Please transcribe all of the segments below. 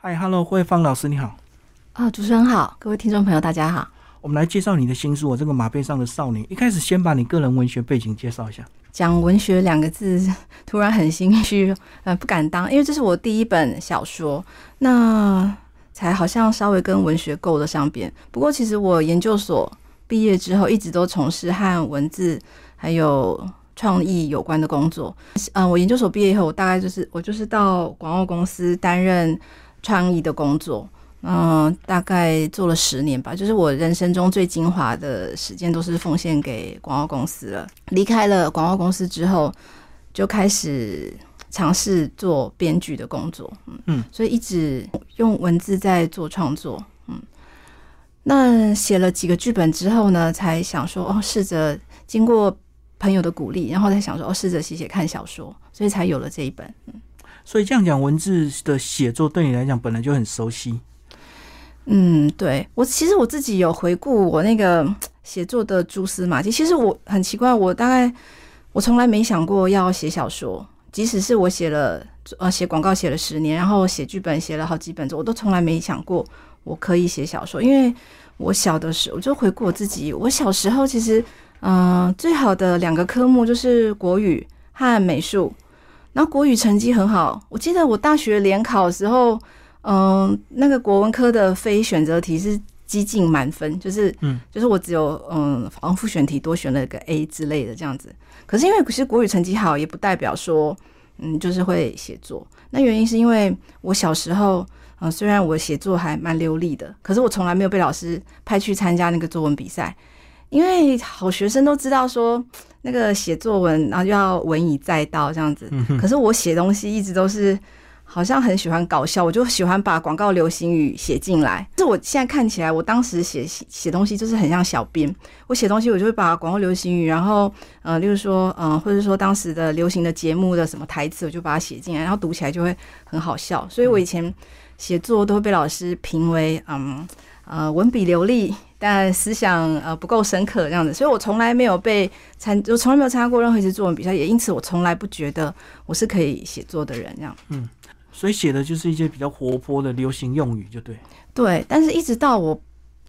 嗨，Hello，慧芳老师你好。啊，主持人好，各位听众朋友大家好。我们来介绍你的新书《我这个马背上的少年》。一开始先把你个人文学背景介绍一下。讲文学两个字，突然很心虚，呃，不敢当，因为这是我第一本小说，那才好像稍微跟文学够得上边。不过，其实我研究所毕业之后，一直都从事和文字还有创意有关的工作。嗯，我研究所毕业以后，我大概就是我就是到广告公司担任。创意的工作，嗯，大概做了十年吧，就是我人生中最精华的时间都是奉献给广告公司了。离开了广告公司之后，就开始尝试做编剧的工作，嗯嗯，所以一直用文字在做创作，嗯。那写了几个剧本之后呢，才想说哦，试着经过朋友的鼓励，然后再想说哦，试着写写看小说，所以才有了这一本，嗯。所以这样讲，文字的写作对你来讲本来就很熟悉。嗯，对我其实我自己有回顾我那个写作的蛛丝马迹。其实我很奇怪，我大概我从来没想过要写小说，即使是我写了呃写广告写了十年，然后写剧本写了好几本，我都从来没想过我可以写小说。因为我小的时候，我就回顾我自己，我小时候其实嗯最好的两个科目就是国语和美术。然后国语成绩很好，我记得我大学联考的时候，嗯，那个国文科的非选择题是几近满分，就是，嗯，就是我只有嗯，防复选题多选了个 A 之类的这样子。可是因为其实国语成绩好，也不代表说，嗯，就是会写作。那原因是因为我小时候，嗯，虽然我写作还蛮流利的，可是我从来没有被老师派去参加那个作文比赛。因为好学生都知道说，那个写作文，然后就要文以载道这样子。可是我写东西一直都是好像很喜欢搞笑，我就喜欢把广告流行语写进来。这我现在看起来，我当时写写东西就是很像小编。我写东西，我就会把广告流行语，然后呃，例如说嗯，或者说当时的流行的节目的什么台词，我就把它写进来，然后读起来就会很好笑。所以我以前写作都会被老师评为嗯呃文笔流利。但思想呃不够深刻这样子，所以我从来没有被参，我从来没有参加过任何一次作文比赛，也因此我从来不觉得我是可以写作的人这样。嗯，所以写的就是一些比较活泼的流行用语，就对。对，但是一直到我，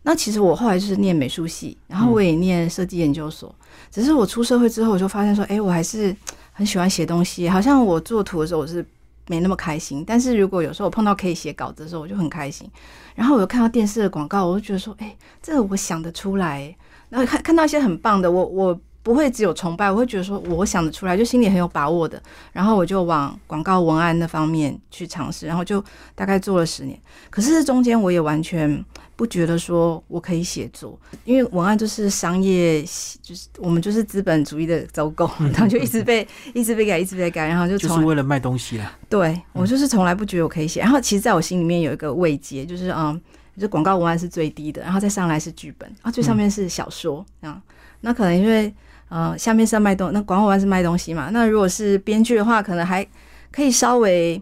那其实我后来就是念美术系，然后我也念设计研究所，只是我出社会之后，我就发现说，哎，我还是很喜欢写东西，好像我做图的时候我是。没那么开心，但是如果有时候我碰到可以写稿子的时候，我就很开心。然后我又看到电视的广告，我就觉得说，哎，这个我想得出来。然后看看到一些很棒的，我我。不会只有崇拜，我会觉得说，我想得出来，就心里很有把握的，然后我就往广告文案那方面去尝试，然后就大概做了十年。可是中间我也完全不觉得说我可以写作，因为文案就是商业，就是我们就是资本主义的走狗，然后就一直被一直被改，一直被改，然后就就是为了卖东西啦。对我就是从来不觉得我可以写，然后其实在我心里面有一个慰藉，就是嗯，就广告文案是最低的，然后再上来是剧本，然后最上面是小说，这样，那可能因为。呃，下面是要卖东，那广告文案是卖东西嘛？那如果是编剧的话，可能还可以稍微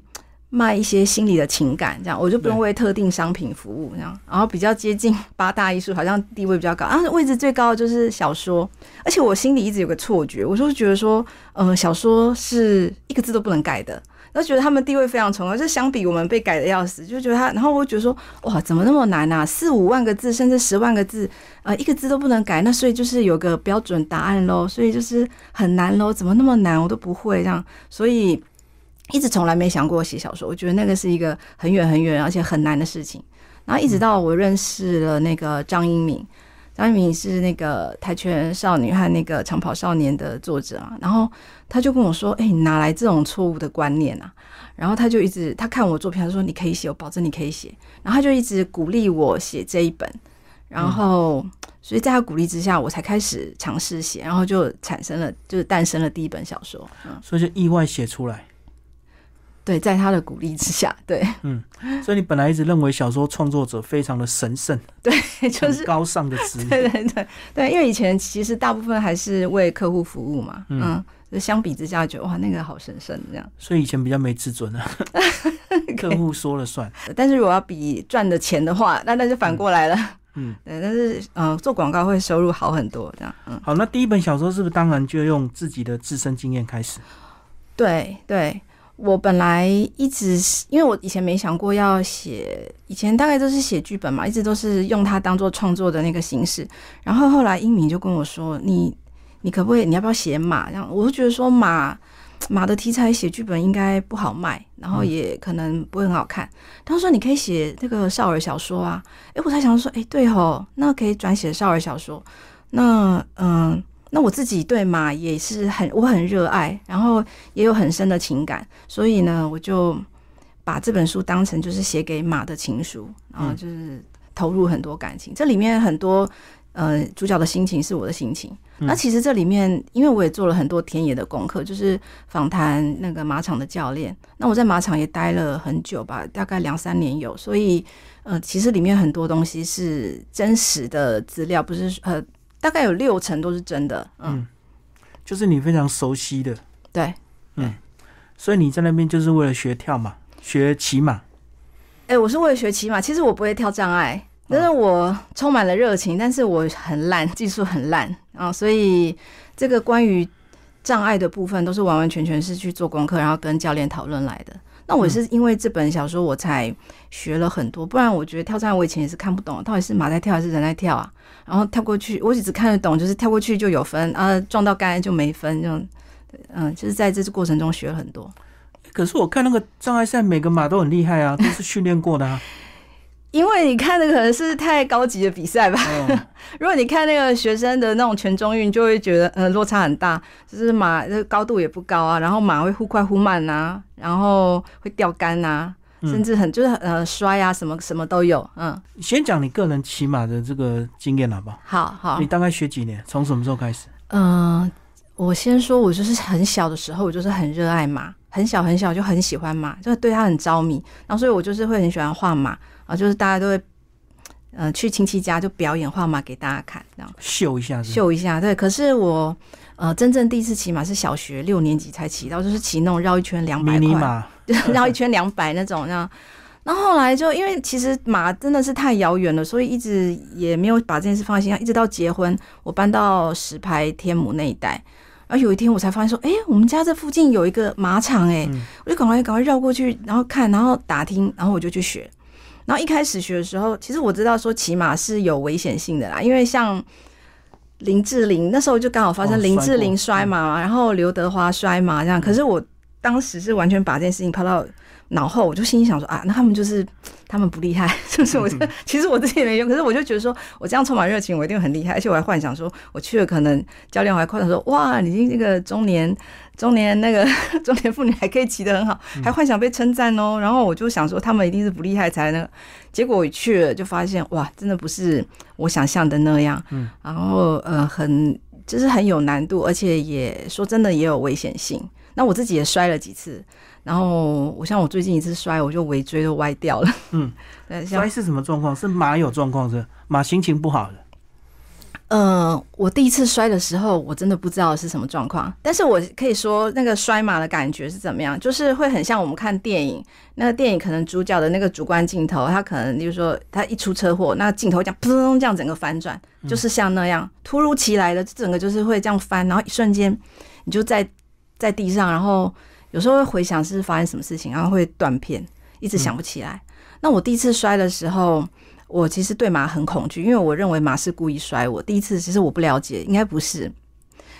卖一些心理的情感，这样我就不用为特定商品服务，这样，然后比较接近 八大艺术，好像地位比较高，啊，位置最高的就是小说，而且我心里一直有个错觉，我就觉得说，嗯，小说是一个字都不能改的。都觉得他们地位非常崇高，就相比我们被改的要死，就觉得他，然后我觉得说，哇，怎么那么难啊？四五万个字，甚至十万个字，呃，一个字都不能改，那所以就是有个标准答案喽，所以就是很难喽，怎么那么难，我都不会这样，所以一直从来没想过写小说，我觉得那个是一个很远很远而且很难的事情，然后一直到我认识了那个张英敏。张一鸣是那个《跆拳少女》和那个《长跑少年》的作者啊，然后他就跟我说：“哎，你哪来这种错误的观念啊？”然后他就一直他看我作品，他说：“你可以写，我保证你可以写。”然后他就一直鼓励我写这一本，然后所以在他鼓励之下，我才开始尝试写，然后就产生了，就是诞生了第一本小说。嗯，所以就意外写出来。对，在他的鼓励之下，对，嗯，所以你本来一直认为小说创作者非常的神圣，对，就是高尚的职业，对对对对，因为以前其实大部分还是为客户服务嘛，嗯，就相比之下，觉得哇，那个好神圣这样，所以以前比较没自尊啊，客户说了算，但是如果要比赚的钱的话，那那就反过来了，嗯，对，但是嗯，做广告会收入好很多这样，嗯，好，那第一本小说是不是当然就用自己的自身经验开始？对对。我本来一直是因为我以前没想过要写，以前大概都是写剧本嘛，一直都是用它当做创作的那个形式。然后后来英明就跟我说：“你你可不可以？你要不要写马？”这样我就觉得说马马的题材写剧本应该不好卖，然后也可能不会很好看。他说：“你可以写那个少儿小说啊。”诶，我才想说：“诶，对吼，那可以转写少儿小说。”那嗯。那我自己对马也是很我很热爱，然后也有很深的情感，所以呢，我就把这本书当成就是写给马的情书，然后就是投入很多感情。这里面很多呃主角的心情是我的心情。那其实这里面，因为我也做了很多田野的功课，就是访谈那个马场的教练。那我在马场也待了很久吧，大概两三年有，所以呃，其实里面很多东西是真实的资料，不是呃。大概有六成都是真的，嗯，就是你非常熟悉的，对，嗯，所以你在那边就是为了学跳嘛，学骑马。哎，我是为了学骑马，其实我不会跳障碍，但是我充满了热情，但是我很烂，技术很烂啊，所以这个关于障碍的部分都是完完全全是去做功课，然后跟教练讨论来的。那我是因为这本小说我才学了很多，不然我觉得跳障碍我以前也是看不懂，到底是马在跳还是人在跳啊？然后跳过去，我只看得懂，就是跳过去就有分啊，撞到杆就没分，这种，嗯，就是在这次过程中学了很多。可是我看那个障碍赛，每个马都很厉害啊，都是训练过的啊。因为你看的可能是太高级的比赛吧。如果你看那个学生的那种全中运，就会觉得呃落差很大，就是马这高度也不高啊，然后马会忽快忽慢呐，然后会掉杆呐。甚至很就是呃摔啊什么什么都有，嗯。先讲你个人骑马的这个经验好不好？好好。你大概学几年？从什么时候开始？嗯，我先说，我就是很小的时候，我就是很热爱马，很小很小就很喜欢马，就对它很着迷。然后所以我就是会很喜欢画马啊，就是大家都会嗯去亲戚家就表演画马给大家看，这样秀一下，秀一下。对，可是我。呃，真正第一次骑马是小学六年级才骑到，就是骑那种绕一圈两百块，绕一圈两百那种。那那后来就因为其实马真的是太遥远了，所以一直也没有把这件事放在心上。一直到结婚，我搬到石牌天母那一带，而有一天我才发现说，哎，我们家这附近有一个马场，哎，我就赶快赶快绕过去，然后看，然后打听，然后我就去学。然后一开始学的时候，其实我知道说骑马是有危险性的啦，因为像。林志玲那时候就刚好发生林志玲摔马，然后刘德华摔马这样。可是我当时是完全把这件事情抛到脑后，我就心里想说啊，那他们就是他们不厉害，是不是？我其实我自己没用，可是我就觉得说我这样充满热情，我一定很厉害。而且我还幻想说我去了，可能教练还夸奖说哇，你这个中年中年那个 中年妇女还可以骑得很好，还幻想被称赞哦。然后我就想说他们一定是不厉害才那个。结果我去了，就发现哇，真的不是我想象的那样。嗯，然后呃，很就是很有难度，而且也说真的也有危险性。那我自己也摔了几次，然后我像我最近一次摔，我就尾椎都歪掉了。嗯，摔是什么状况？是马有状况是？马心情不好的。嗯，我第一次摔的时候，我真的不知道是什么状况。但是我可以说，那个摔马的感觉是怎么样？就是会很像我们看电影，那个电影可能主角的那个主观镜头，他可能就是说他一出车祸，那镜头这样砰这样整个翻转，就是像那样突如其来的，整个就是会这样翻，然后一瞬间你就在在地上，然后有时候会回想是发生什么事情，然后会断片，一直想不起来。那我第一次摔的时候。我其实对马很恐惧，因为我认为马是故意摔我。第一次其实我不了解，应该不是，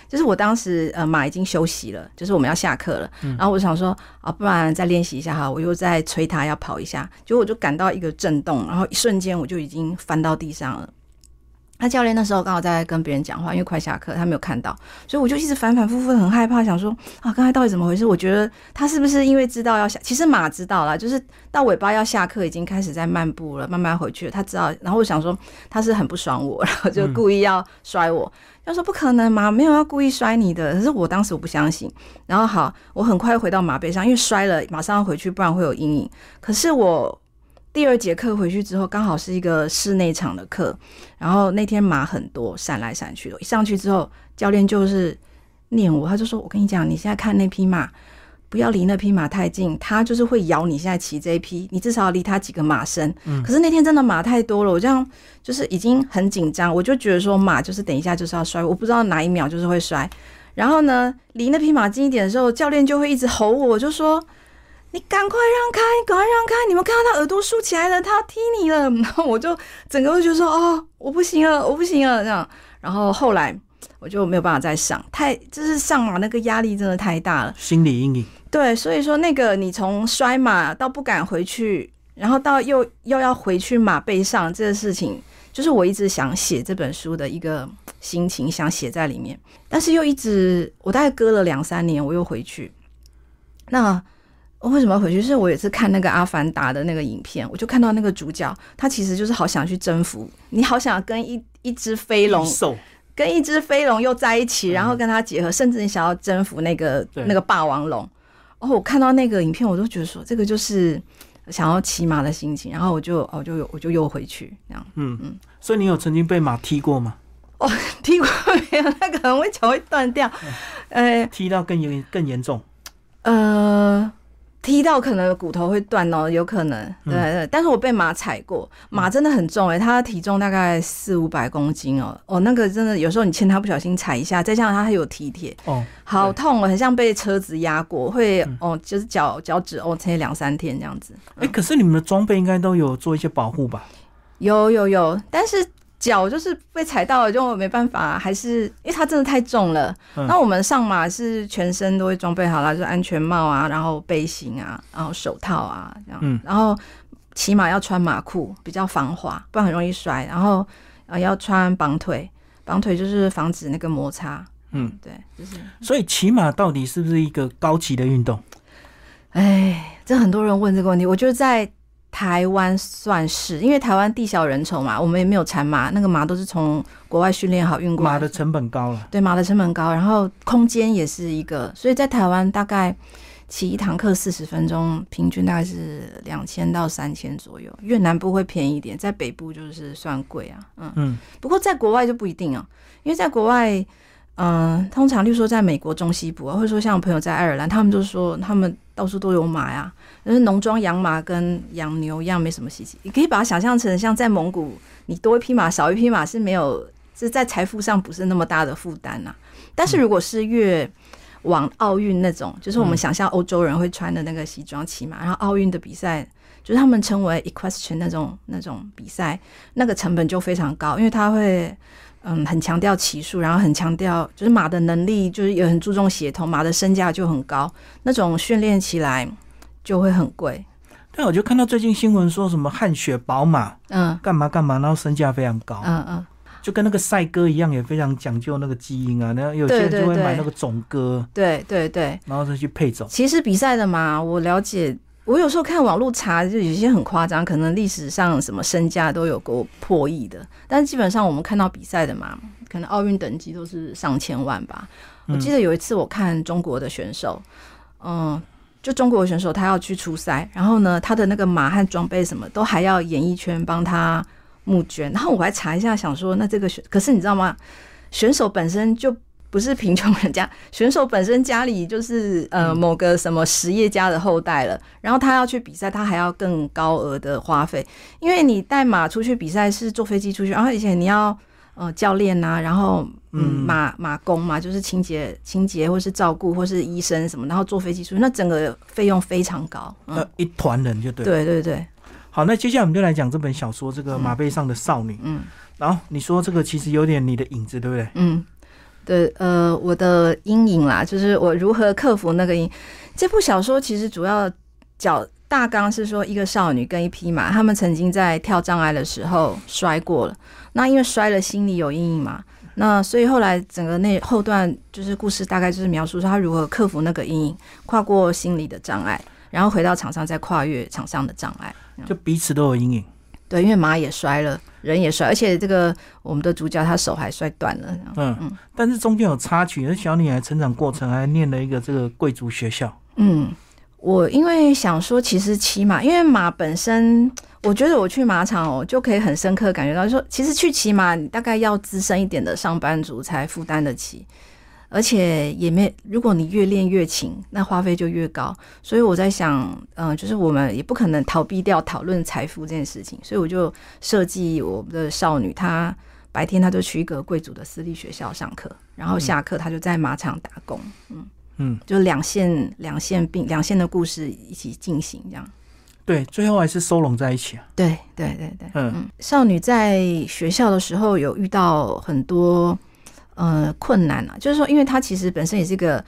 就是我当时呃马已经休息了，就是我们要下课了，然后我想说啊，不然再练习一下哈，我又再催他要跑一下，结果我就感到一个震动，然后一瞬间我就已经翻到地上了。那教练那时候刚好在跟别人讲话，因为快下课，他没有看到，所以我就一直反反复复很害怕，想说啊，刚才到底怎么回事？我觉得他是不是因为知道要下？其实马知道了，就是到尾巴要下课，已经开始在漫步了，慢慢回去了。他知道，然后我想说他是很不爽我，然后就故意要摔我。他说不可能，马没有要故意摔你的。可是我当时我不相信。然后好，我很快回到马背上，因为摔了马上要回去，不然会有阴影。可是我。第二节课回去之后，刚好是一个室内场的课，然后那天马很多，闪来闪去的。一上去之后，教练就是念我，他就说：“我跟你讲，你现在看那匹马，不要离那匹马太近，它就是会咬你。现在骑这一匹，你至少要离它几个马身。”嗯。可是那天真的马太多了，我这样就是已经很紧张，我就觉得说马就是等一下就是要摔，我不知道哪一秒就是会摔。然后呢，离那匹马近一点的时候，教练就会一直吼我，就说。你赶快让开，赶快让开！你们看到他耳朵竖起来了，他要踢你了。然后我就整个就说：“哦，我不行了，我不行了。”这样。然后后来我就没有办法再上，太就是上马那个压力真的太大了，心理阴影。对，所以说那个你从摔马到不敢回去，然后到又又要回去马背上这个事情，就是我一直想写这本书的一个心情，想写在里面，但是又一直我大概隔了两三年，我又回去。那我为什么要回去？是我也是看那个《阿凡达》的那个影片，我就看到那个主角，他其实就是好想去征服，你好想跟一一只飞龙，跟一只飞龙又在一起，然后跟它结合，甚至你想要征服那个那个霸王龙。哦，我看到那个影片，我都觉得说这个就是想要骑马的心情，然后我就哦，就我就又回去这样。嗯嗯，所以你有曾经被马踢过吗？哦，踢过没有？那个很会脚会断掉，呃，踢到更严更严重。呃，踢到可能骨头会断哦，有可能。对对，但是我被马踩过，马真的很重哎，它的体重大概四五百公斤哦。哦，那个真的有时候你牵它不小心踩一下，再加上它还有蹄铁，哦，好痛哦，很像被车子压过，会哦，就是脚脚趾哦，撑两三天这样子。哎，可是你们的装备应该都有做一些保护吧？有有有，但是。脚就是被踩到了，就没办法，还是因为它真的太重了。那我们上马是全身都会装备好了，就安全帽啊，然后背心啊，然后手套啊这样。然后骑马要穿马裤，比较防滑，不然很容易摔。然后呃要穿绑腿，绑腿就是防止那个摩擦。嗯，对，就是。所以骑马到底是不是一个高级的运动？哎，这很多人问这个问题，我觉得在。台湾算是，因为台湾地小人稠嘛，我们也没有产马，那个马都是从国外训练好运过来。马的成本高了，对，马的成本高，然后空间也是一个，所以在台湾大概骑一堂课四十分钟，平均大概是两千到三千左右。越南部会便宜一点，在北部就是算贵啊，嗯嗯。不过在国外就不一定啊，因为在国外。嗯，通常，例如说在美国中西部啊，或者说像我朋友在爱尔兰，他们就说他们到处都有马呀，就是农庄养马跟养牛一样，没什么稀奇。你可以把它想象成像在蒙古，你多一匹马少一匹马是没有，是在财富上不是那么大的负担呐。但是如果是越往奥运那种，就是我们想象欧洲人会穿的那个西装骑马，然后奥运的比赛，就是他们称为 equestrian 那种那种比赛，那个成本就非常高，因为它会。嗯，很强调骑术，然后很强调就是马的能力，就是也很注重协同，马的身价就很高，那种训练起来就会很贵。但我就看到最近新闻说什么汗血宝马，嗯，干嘛干嘛，然后身价非常高，嗯嗯，就跟那个赛鸽一样，也非常讲究那个基因啊。那有些人就会买那个种鸽，对对对，然后再去配种。其实比赛的马，我了解。我有时候看网络查，就有些很夸张，可能历史上什么身价都有过破亿的。但是基本上我们看到比赛的嘛，可能奥运等级都是上千万吧。我记得有一次我看中国的选手，嗯，就中国的选手他要去出赛，然后呢，他的那个马和装备什么都还要演艺圈帮他募捐。然后我还查一下，想说那这个选，可是你知道吗？选手本身就。不是贫穷人家，选手本身家里就是呃某个什么实业家的后代了，然后他要去比赛，他还要更高额的花费，因为你带马出去比赛是坐飞机出去，然后而且你要呃教练呐，然后嗯马马工嘛，就是清洁清洁或是照顾或是医生什么，然后坐飞机出去，那整个费用非常高，呃一团人就对，对对对。好，那接下来我们就来讲这本小说《这个马背上的少女》，嗯，然后你说这个其实有点你的影子，对不对？嗯。的呃，我的阴影啦，就是我如何克服那个阴。这部小说其实主要讲大纲是说，一个少女跟一匹马，他们曾经在跳障碍的时候摔过了。那因为摔了，心里有阴影嘛，那所以后来整个那后段就是故事，大概就是描述说他如何克服那个阴影，跨过心理的障碍，然后回到场上再跨越场上的障碍，就彼此都有阴影。对，因为马也摔了，人也摔，而且这个我们的主角他手还摔断了。嗯嗯，但是中间有插曲，那小女孩成长过程还念了一个这个贵族学校。嗯，我因为想说，其实骑马，因为马本身，我觉得我去马场哦，就可以很深刻感觉到，说其实去骑马，你大概要资深一点的上班族才负担得起。而且也没，如果你越练越勤，那花费就越高。所以我在想，嗯，就是我们也不可能逃避掉讨论财富这件事情。所以我就设计我们的少女，她白天她就去一个贵族的私立学校上课，然后下课她就在马场打工。嗯嗯，就两线两线并两线的故事一起进行这样。对，最后还是收拢在一起啊。对对对对，嗯嗯，少女在学校的时候有遇到很多呃困难啊，就是说，因为他其实本身也是一个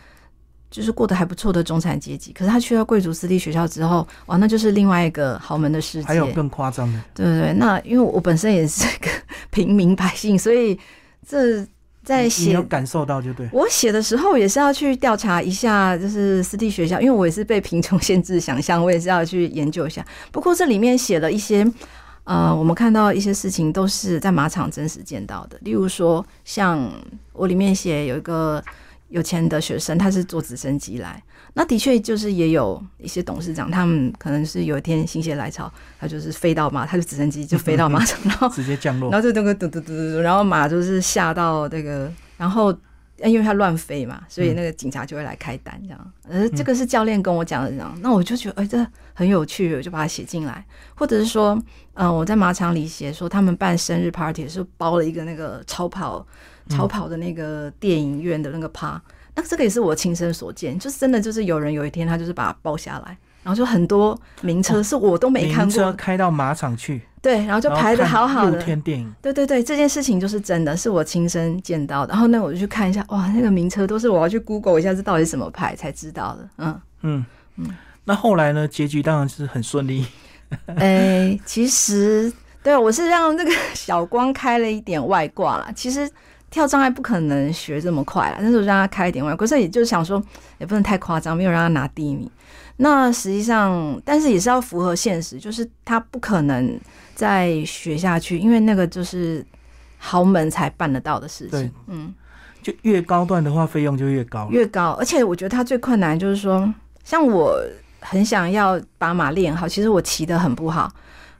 就是过得还不错的中产阶级，可是他去到贵族私立学校之后，哇，那就是另外一个豪门的世界，还有更夸张的。对对对，那因为我本身也是个平民百姓，所以这。在写，有感受到就对。我写的时候也是要去调查一下，就是私立学校，因为我也是被贫穷限制想象，我也是要去研究一下。不过这里面写了一些，呃，我们看到一些事情都是在马场真实见到的。例如说，像我里面写有一个有钱的学生，他是坐直升机来。那的确就是也有一些董事长，他们可能是有一天心血来潮，他就是飞到马，他就直升机就飞到马场，然后直接降落，然后就那个嘟嘟嘟嘟，然后马就是吓到那个，然后因为他乱飞嘛，所以那个警察就会来开单这样。呃，这个是教练跟我讲的这样，那我就觉得哎，这很有趣，我就把它写进来。或者是说，嗯，我在马场里写说他们办生日 party 是包了一个那个超跑超跑的那个电影院的那个趴。那这个也是我亲身所见，就是真的，就是有人有一天他就是把它包下来，然后就很多名车是我都没看过，车开到马场去，对，然后就排的好好的露天电影，对对对，这件事情就是真的是我亲身见到的。然后呢，我就去看一下，哇，那个名车都是我要去 Google 一下这到底是什么牌才知道的。嗯嗯嗯。那后来呢？结局当然是很顺利。哎，其实对我是让那个小光开了一点外挂啦，其实。跳障碍不可能学这么快啦，但是我让他开一点外，可是也就是想说，也不能太夸张，没有让他拿第一名。那实际上，但是也是要符合现实，就是他不可能再学下去，因为那个就是豪门才办得到的事情。嗯，就越高段的话，费用就越高，越高。而且我觉得他最困难就是说，像我很想要把马练好，其实我骑的很不好。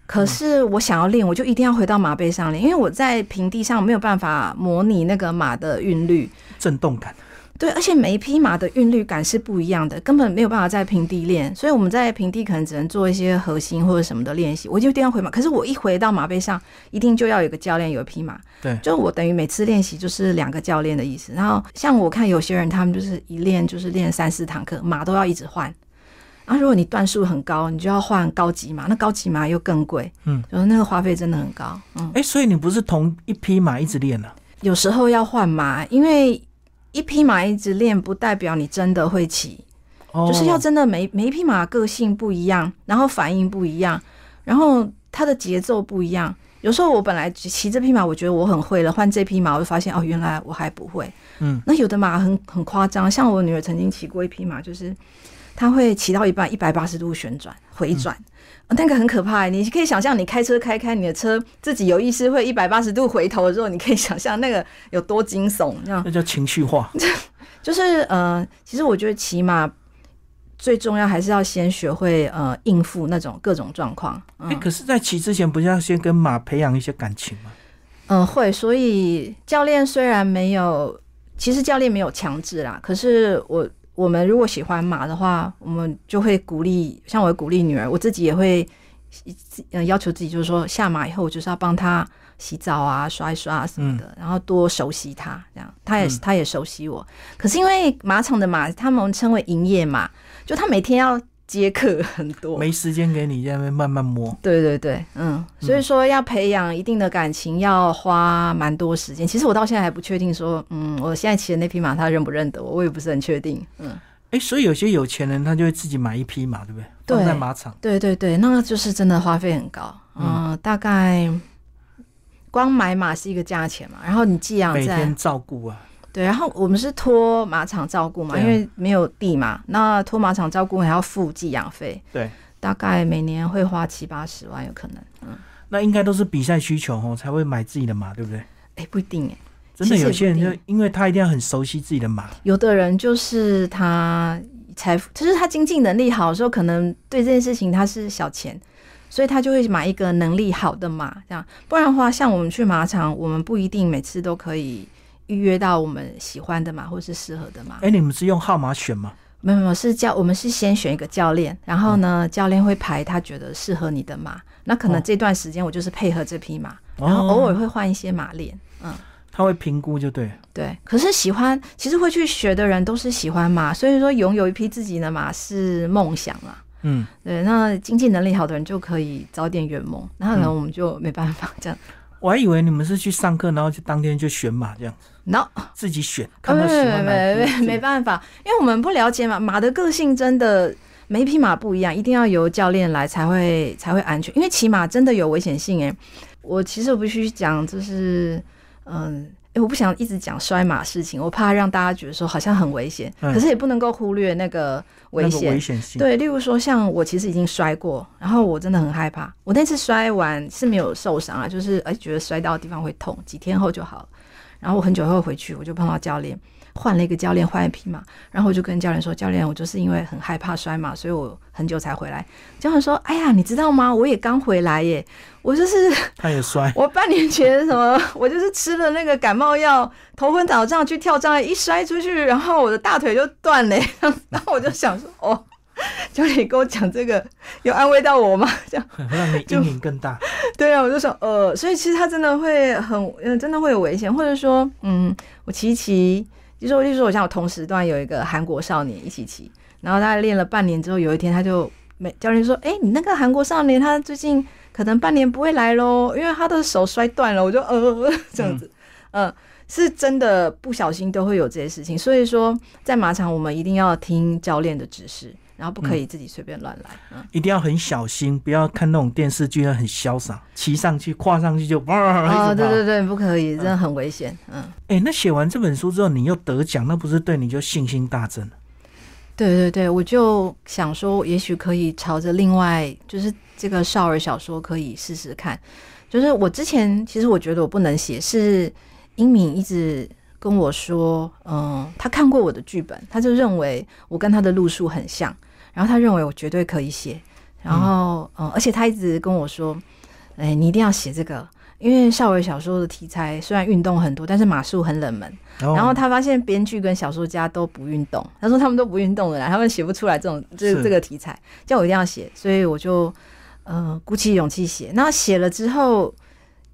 可是我想要练，我就一定要回到马背上练，因为我在平地上没有办法模拟那个马的韵律、震动感。对，而且每一匹马的韵律感是不一样的，根本没有办法在平地练。所以我们在平地可能只能做一些核心或者什么的练习。我就一定要回马，可是我一回到马背上，一定就要有个教练，有一匹马。对，就我等于每次练习就是两个教练的意思。然后像我看有些人，他们就是一练就是练三四堂课，马都要一直换。啊，如果你段数很高，你就要换高级马，那高级马又更贵，嗯，就是那个花费真的很高，嗯，哎，所以你不是同一匹马一直练呢？有时候要换马，因为一匹马一直练不代表你真的会骑，就是要真的每每一匹马个性不一样，然后反应不一样，然后它的节奏不一样。有时候我本来骑这匹马，我觉得我很会了，换这匹马，我就发现哦，原来我还不会，嗯，那有的马很很夸张，像我女儿曾经骑过一匹马，就是。它会骑到一半一百八十度旋转回转，那个很可怕。你可以想象，你开车开开，你的车自己有意识会一百八十度回头的时候，你可以想象那个有多惊悚。这样那叫情绪化。就是呃，其实我觉得骑马最重要还是要先学会呃应付那种各种状况。哎，可是，在骑之前，不是要先跟马培养一些感情吗？嗯，会。所以教练虽然没有，其实教练没有强制啦，可是我。我们如果喜欢马的话，我们就会鼓励，像我鼓励女儿，我自己也会，呃，要求自己，就是说下马以后，我就是要帮她洗澡啊、刷一刷什么的，然后多熟悉她，这样，她也她也熟悉我。可是因为马场的马，他们称为营业马，就他每天要。接客很多，没时间给你在那边慢慢摸。对对对，嗯，所以说要培养一定的感情，要花蛮多时间。其实我到现在还不确定，说，嗯，我现在骑的那匹马他认不认得我，我也不是很确定。嗯，哎，所以有些有钱人他就会自己买一匹马，对不对？放在马场。对对对，那个就是真的花费很高。嗯，大概光买马是一个价钱嘛，然后你寄养每天照顾啊。对，然后我们是托马场照顾嘛，因为没有地嘛，那托马场照顾还要付寄养费，对，大概每年会花七八十万，有可能。嗯，那应该都是比赛需求哦，才会买自己的马，对不对？哎，不一定哎，真的有些人就因为他一定要很熟悉自己的马，有的人就是他财富，就是他经济能力好的时候，可能对这件事情他是小钱，所以他就会买一个能力好的马，这样。不然的话，像我们去马场，我们不一定每次都可以。预约到我们喜欢的马，或是适合的马。哎，你们是用号码选吗？没有没有，是教我们是先选一个教练，然后呢，教练会排他觉得适合你的马。那可能这段时间我就是配合这匹马，然后偶尔会换一些马练。嗯，他会评估就对。对，可是喜欢，其实会去学的人都是喜欢马，所以说拥有一匹自己的马是梦想啊。嗯，对，那经济能力好的人就可以早点圆梦，那可能我们就没办法这样。我还以为你们是去上课，然后就当天就选马这样子，no，自己选，看到喜欢没没没办法，因为我们不了解嘛，马的个性真的每一匹马不一样，一定要由教练来才会才会安全，因为骑马真的有危险性哎。我其实我必须讲，就是嗯。哎，我不想一直讲摔马事情，我怕让大家觉得说好像很危险，可是也不能够忽略那个危险。危险性。对，例如说像我其实已经摔过，然后我真的很害怕。我那次摔完是没有受伤啊，就是哎觉得摔到的地方会痛，几天后就好了。然后我很久后回去，我就碰到教练。换了一个教练，换一匹马，然后我就跟教练说：“教练，我就是因为很害怕摔马，所以我很久才回来。”教练说：“哎呀，你知道吗？我也刚回来耶，我就是他也摔，我半年前什么，我就是吃了那个感冒药，头昏脑胀去跳障碍，一摔出去，然后我的大腿就断了。然后我就想说，哦，教练跟我讲这个，有安慰到我吗？这样 让你阴影更大。对啊，我就说，呃，所以其实他真的会很，嗯，真的会有危险，或者说，嗯，我骑骑。”就是我，就说我像我同时段有一个韩国少年一起骑，然后他练了半年之后，有一天他就没教练说：“哎，你那个韩国少年他最近可能半年不会来喽，因为他的手摔断了。”我就呃 这样子，嗯，是真的不小心都会有这些事情，所以说在马场我们一定要听教练的指示。然后不可以自己随便乱来，嗯，一定要很小心，不要看那种电视剧，很潇洒，骑上去、跨上去就哇！哦，对对对，不可以，真的很危险，嗯。哎，那写完这本书之后，你又得奖，那不是对你就信心大增对对对，我就想说，也许可以朝着另外，就是这个少儿小说可以试试看。就是我之前其实我觉得我不能写，是英敏一直。跟我说，嗯，他看过我的剧本，他就认为我跟他的路数很像，然后他认为我绝对可以写，然后，嗯，而且他一直跟我说，哎，你一定要写这个，因为少儿小说的题材虽然运动很多，但是马术很冷门。然后他发现编剧跟小说家都不运动，他说他们都不运动的啦，他们写不出来这种这这个题材，叫我一定要写，所以我就，呃，鼓起勇气写。那写了之后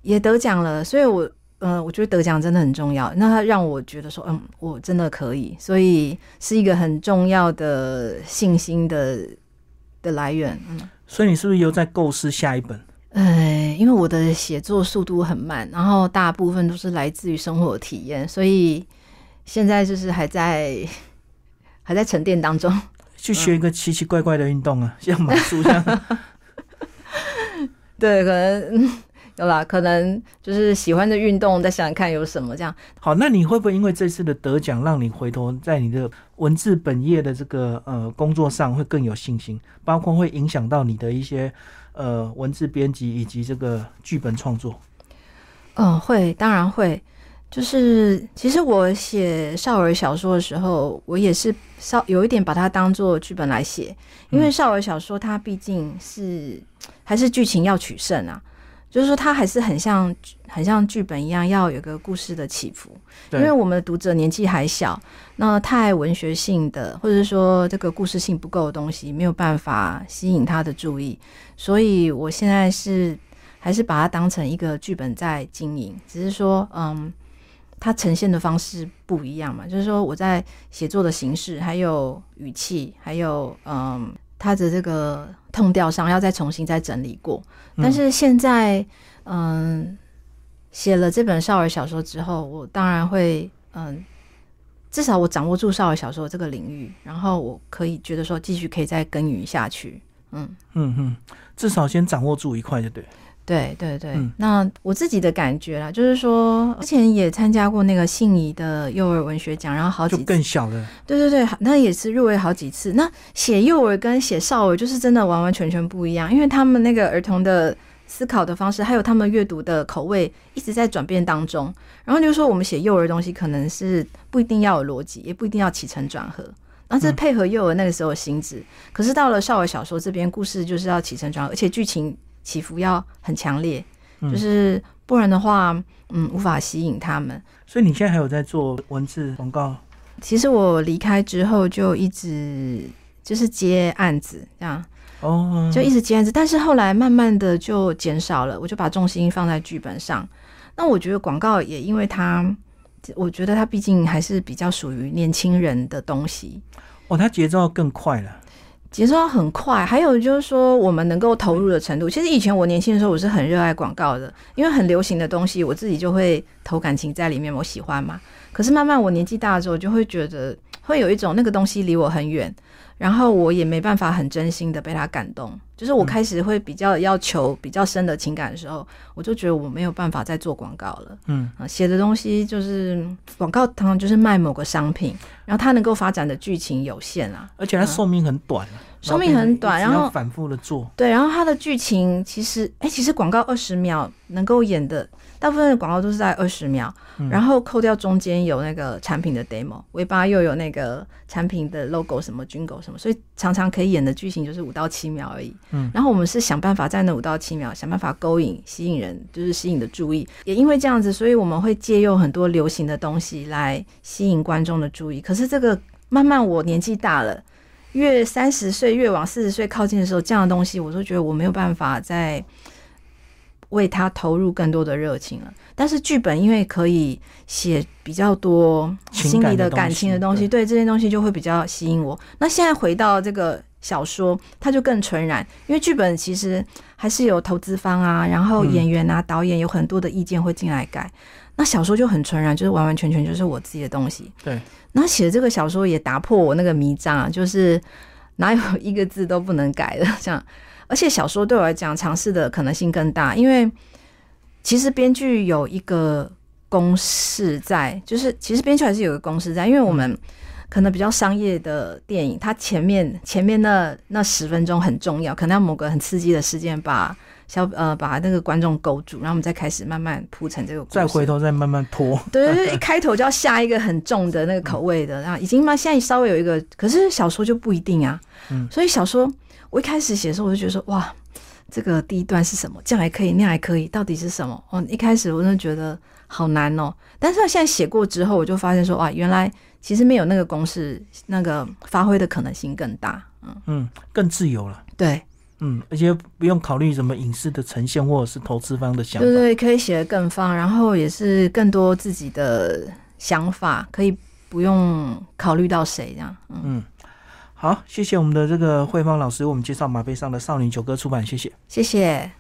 也得奖了，所以我。嗯，我觉得得奖真的很重要。那他让我觉得说，嗯，我真的可以，所以是一个很重要的信心的的来源。嗯，所以你是不是又在构思下一本？呃，因为我的写作速度很慢，然后大部分都是来自于生活体验，所以现在就是还在 还在沉淀当中。去学一个奇奇怪怪的运动啊，像马术这样。对，可能。有啦，可能就是喜欢的运动，再想想看有什么这样。好，那你会不会因为这次的得奖，让你回头在你的文字本业的这个呃工作上会更有信心？包括会影响到你的一些呃文字编辑以及这个剧本创作？嗯，会，当然会。就是其实我写少儿小说的时候，我也是稍有一点把它当做剧本来写，因为少儿小说它毕竟是还是剧情要取胜啊。就是说，它还是很像很像剧本一样，要有个故事的起伏。因为我们的读者年纪还小，那太文学性的，或者说这个故事性不够的东西，没有办法吸引他的注意。所以我现在是还是把它当成一个剧本在经营，只是说，嗯，它呈现的方式不一样嘛。就是说，我在写作的形式、还有语气、还有嗯，它的这个痛掉伤，要再重新再整理过。但是现在，嗯，写了这本少儿小说之后，我当然会，嗯，至少我掌握住少儿小说这个领域，然后我可以觉得说继续可以再耕耘下去，嗯嗯嗯，至少先掌握住一块就对。对对对，那我自己的感觉啦，就是说之前也参加过那个信宜的幼儿文学奖，然后好几更小的，对对对，那也是入围好几次。那写幼儿跟写少儿就是真的完完全全不一样，因为他们那个儿童的思考的方式，还有他们阅读的口味一直在转变当中。然后就是说，我们写幼儿东西可能是不一定要有逻辑，也不一定要起承转合，那这配合幼儿那个时候心智。可是到了少儿小说这边，故事就是要起承转合，而且剧情。起伏要很强烈，就是不然的话，嗯，无法吸引他们。所以你现在还有在做文字广告？其实我离开之后就一直就是接案子，这样哦，就一直接案子。但是后来慢慢的就减少了，我就把重心放在剧本上。那我觉得广告也因为它，我觉得它毕竟还是比较属于年轻人的东西。哦，它节奏更快了。节奏很快，还有就是说，我们能够投入的程度。其实以前我年轻的时候，我是很热爱广告的，因为很流行的东西，我自己就会投感情在里面，我喜欢嘛。可是慢慢我年纪大了之后，就会觉得会有一种那个东西离我很远。然后我也没办法很真心的被他感动，就是我开始会比较要求比较深的情感的时候，我就觉得我没有办法再做广告了。嗯。啊，写的东西就是广告，通常就是卖某个商品，然后它能够发展的剧情有限啊，而且它寿命很短，寿命很短，然后反复的做。对，然后它的剧情其实，哎，其实广告二十秒能够演的。大部分的广告都是在二十秒，然后扣掉中间有那个产品的 demo，尾巴又有那个产品的 logo 什么军狗什么，所以常常可以演的剧情就是五到七秒而已。嗯，然后我们是想办法在那五到七秒想办法勾引、吸引人，就是吸引的注意。也因为这样子，所以我们会借用很多流行的东西来吸引观众的注意。可是这个慢慢我年纪大了，越三十岁越往四十岁靠近的时候，这样的东西我都觉得我没有办法再。为他投入更多的热情了，但是剧本因为可以写比较多心里的感情的东西，对这些东西就会比较吸引我。那现在回到这个小说，它就更纯然，因为剧本其实还是有投资方啊，然后演员啊、导演有很多的意见会进来改。那小说就很纯然，就是完完全全就是我自己的东西。对，那写这个小说也打破我那个迷障啊，就是哪有 一个字都不能改的，这样。而且小说对我来讲，尝试的可能性更大，因为其实编剧有一个公式在，就是其实编剧还是有个公式在，因为我们可能比较商业的电影，它前面前面那那十分钟很重要，可能要某个很刺激的事件把小呃把那个观众勾住，然后我们再开始慢慢铺成这个，再回头再慢慢拖，对对对，一开头就要下一个很重的那个口味的，然后已经嘛现在稍微有一个，可是小说就不一定啊，嗯，所以小说。我一开始写的时候，我就觉得说，哇，这个第一段是什么？这样还可以，那样还可以，到底是什么？哦，一开始我真的觉得好难哦。但是现在写过之后，我就发现说，哇，原来其实没有那个公式，那个发挥的可能性更大。嗯嗯，更自由了。对，嗯，而且不用考虑什么影视的呈现，或者是投资方的想法。对对，可以写的更方，然后也是更多自己的想法，可以不用考虑到谁这样。嗯。好，谢谢我们的这个慧芳老师，我们介绍马背上的少女九歌出版，谢谢，谢谢。